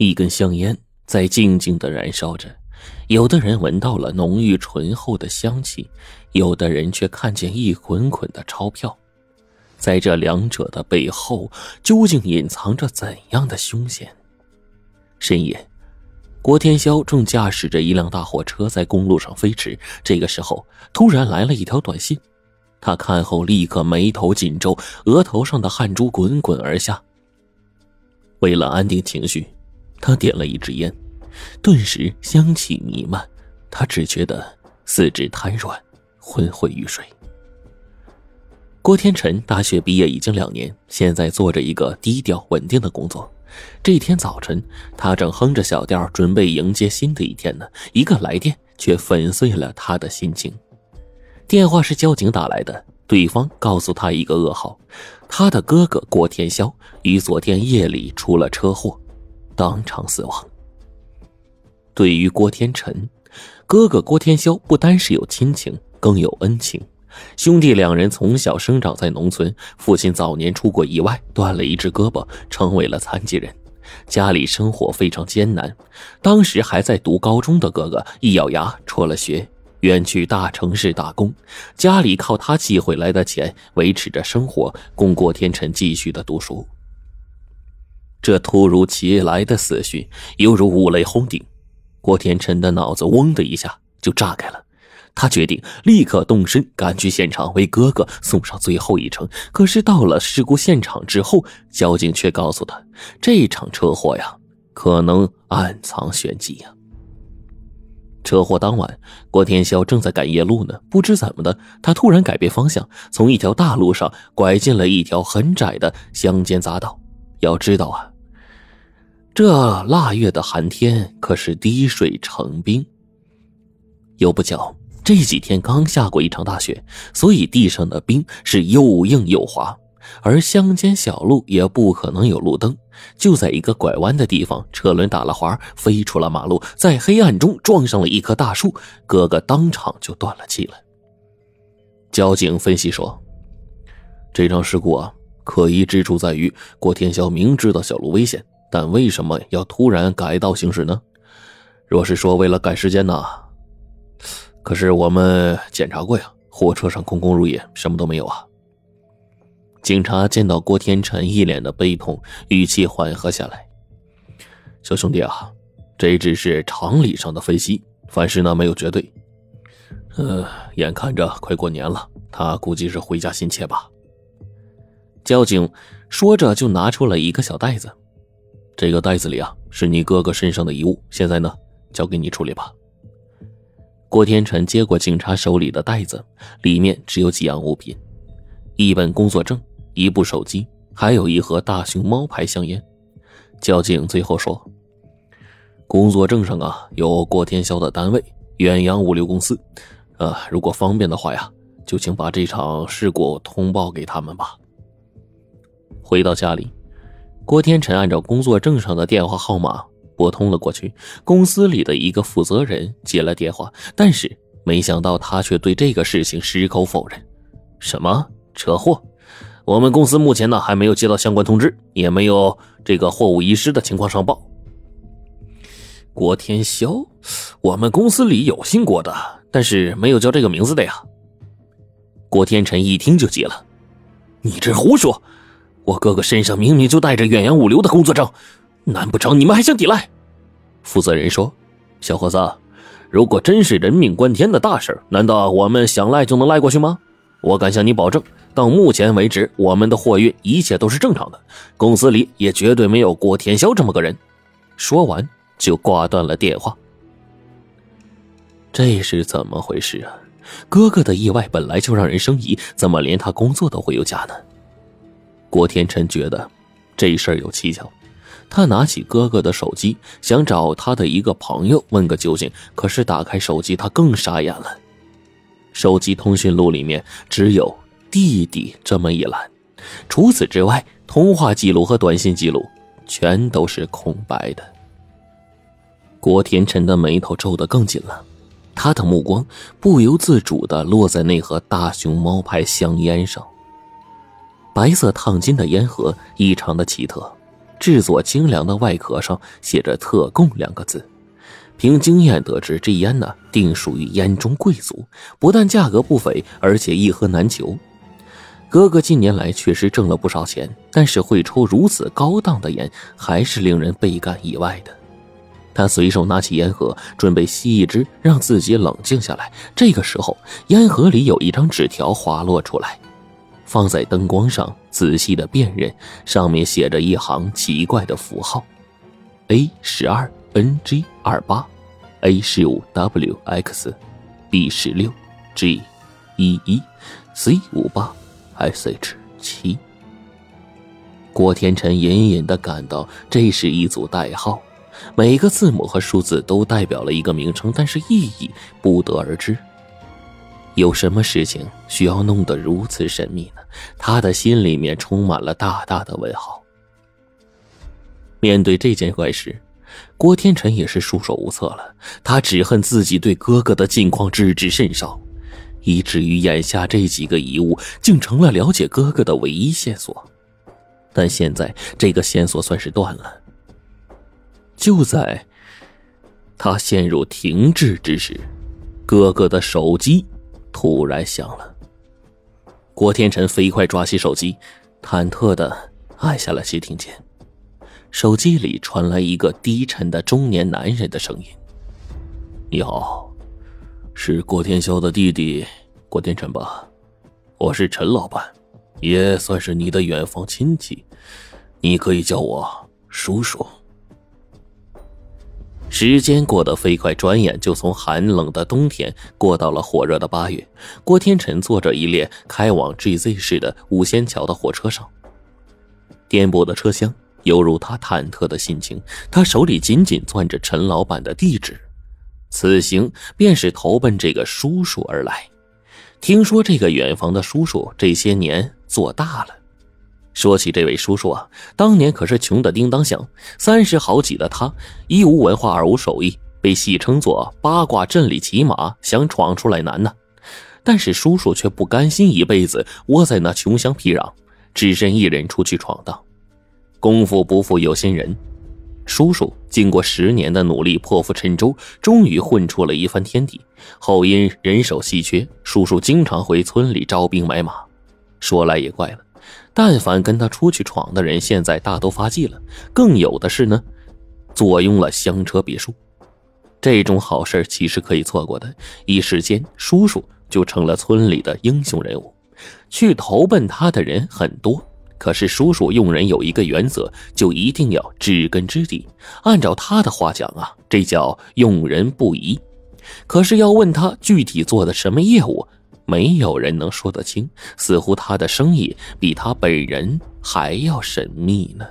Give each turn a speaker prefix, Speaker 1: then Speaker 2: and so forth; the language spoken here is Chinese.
Speaker 1: 一根香烟在静静的燃烧着，有的人闻到了浓郁醇厚的香气，有的人却看见一捆捆的钞票。在这两者的背后，究竟隐藏着怎样的凶险？深夜，郭天霄正驾驶着一辆大货车在公路上飞驰。这个时候，突然来了一条短信，他看后立刻眉头紧皱，额头上的汗珠滚滚而下。为了安定情绪。他点了一支烟，顿时香气弥漫，他只觉得四肢瘫软，昏昏欲睡。郭天辰大学毕业已经两年，现在做着一个低调稳定的工作。这天早晨，他正哼着小调，准备迎接新的一天呢，一个来电却粉碎了他的心情。电话是交警打来的，对方告诉他一个噩耗：他的哥哥郭天霄于昨天夜里出了车祸。当场死亡。对于郭天辰，哥哥郭天霄不单是有亲情，更有恩情。兄弟两人从小生长在农村，父亲早年出过意外，断了一只胳膊，成为了残疾人。家里生活非常艰难。当时还在读高中的哥哥一咬牙辍了学，远去大城市打工。家里靠他寄回来的钱维持着生活，供郭天辰继续的读书。这突如其来的死讯犹如五雷轰顶，郭天辰的脑子嗡的一下就炸开了。他决定立刻动身赶去现场，为哥哥送上最后一程。可是到了事故现场之后，交警却告诉他，这场车祸呀，可能暗藏玄机呀。车祸当晚，郭天霄正在赶夜路呢，不知怎么的，他突然改变方向，从一条大路上拐进了一条很窄的乡间匝道。要知道啊。这腊月的寒天可是滴水成冰。又不巧，这几天刚下过一场大雪，所以地上的冰是又硬又滑，而乡间小路也不可能有路灯。就在一个拐弯的地方，车轮打了滑，飞出了马路，在黑暗中撞上了一棵大树，哥哥当场就断了气了。交警分析说，这场事故啊，可疑之处在于郭天霄明知道小路危险。但为什么要突然改道行驶呢？若是说为了赶时间呢？可是我们检查过呀，货车上空空如也，什么都没有啊。警察见到郭天辰一脸的悲痛，语气缓和下来：“小兄弟啊，这只是常理上的分析，凡事呢没有绝对。呃，眼看着快过年了，他估计是回家心切吧。”交警说着就拿出了一个小袋子。这个袋子里啊，是你哥哥身上的遗物。现在呢，交给你处理吧。郭天辰接过警察手里的袋子，里面只有几样物品：一本工作证、一部手机，还有一盒大熊猫牌香烟。交警最后说：“工作证上啊，有郭天霄的单位远洋物流公司。呃，如果方便的话呀，就请把这场事故通报给他们吧。”回到家里。郭天辰按照工作证上的电话号码拨通了过去，公司里的一个负责人接了电话，但是没想到他却对这个事情矢口否认。什么车祸？我们公司目前呢还没有接到相关通知，也没有这个货物遗失的情况上报。郭天霄，我们公司里有姓郭的，但是没有叫这个名字的呀。郭天辰一听就急了：“你这胡说！”我哥哥身上明明就带着远洋物流的工作证，难不成你们还想抵赖？负责人说：“小伙子，如果真是人命关天的大事难道我们想赖就能赖过去吗？我敢向你保证，到目前为止，我们的货运一切都是正常的，公司里也绝对没有郭天霄这么个人。”说完就挂断了电话。这是怎么回事啊？哥哥的意外本来就让人生疑，怎么连他工作都会有假呢？郭天辰觉得这事儿有蹊跷，他拿起哥哥的手机，想找他的一个朋友问个究竟。可是打开手机，他更傻眼了。手机通讯录里面只有“弟弟”这么一栏，除此之外，通话记录和短信记录全都是空白的。郭天辰的眉头皱得更紧了，他的目光不由自主的落在那盒大熊猫牌香烟上。白色烫金的烟盒异常的奇特，制作精良的外壳上写着“特供”两个字。凭经验得知，这烟呢定属于烟中贵族，不但价格不菲，而且一盒难求。哥哥近年来确实挣了不少钱，但是会抽如此高档的烟，还是令人倍感意外的。他随手拿起烟盒，准备吸一支，让自己冷静下来。这个时候，烟盒里有一张纸条滑落出来，放在灯光上，仔细的辨认，上面写着一行奇怪的符号：A 十二。N G 二八，A 十五 W X，B 十六，G 一一，C 五八，S H 七。郭天辰隐隐的感到，这是一组代号，每个字母和数字都代表了一个名称，但是意义不得而知。有什么事情需要弄得如此神秘呢？他的心里面充满了大大的问号。面对这件怪事。郭天辰也是束手无策了，他只恨自己对哥哥的近况知之甚少，以至于眼下这几个遗物竟成了了解哥哥的唯一线索。但现在这个线索算是断了。就在他陷入停滞之时，哥哥的手机突然响了。郭天辰飞快抓起手机，忐忑的按下了接听键。手机里传来一个低沉的中年男人的声音：“你好，是郭天霄的弟弟郭天辰吧？我是陈老板，也算是你的远房亲戚，你可以叫我叔叔。”时间过得飞快，转眼就从寒冷的冬天过到了火热的八月。郭天辰坐着一列开往 GZ 市的五仙桥的火车上，颠簸的车厢。犹如他忐忑的心情，他手里紧紧攥着陈老板的地址，此行便是投奔这个叔叔而来。听说这个远房的叔叔这些年做大了。说起这位叔叔啊，当年可是穷的叮当响，三十好几的他，一无文化，二无手艺，被戏称作八卦阵里骑马，想闯出来难呢。但是叔叔却不甘心一辈子窝在那穷乡僻壤，只身一人出去闯荡。功夫不负有心人，叔叔经过十年的努力，破釜沉舟，终于混出了一番天地。后因人手稀缺，叔叔经常回村里招兵买马。说来也怪了，但凡跟他出去闯的人，现在大都发迹了，更有的是呢，坐拥了香车别墅。这种好事其实可以错过的，一时间，叔叔就成了村里的英雄人物，去投奔他的人很多。可是叔叔用人有一个原则，就一定要知根知底。按照他的话讲啊，这叫用人不疑。可是要问他具体做的什么业务，没有人能说得清。似乎他的生意比他本人还要神秘呢。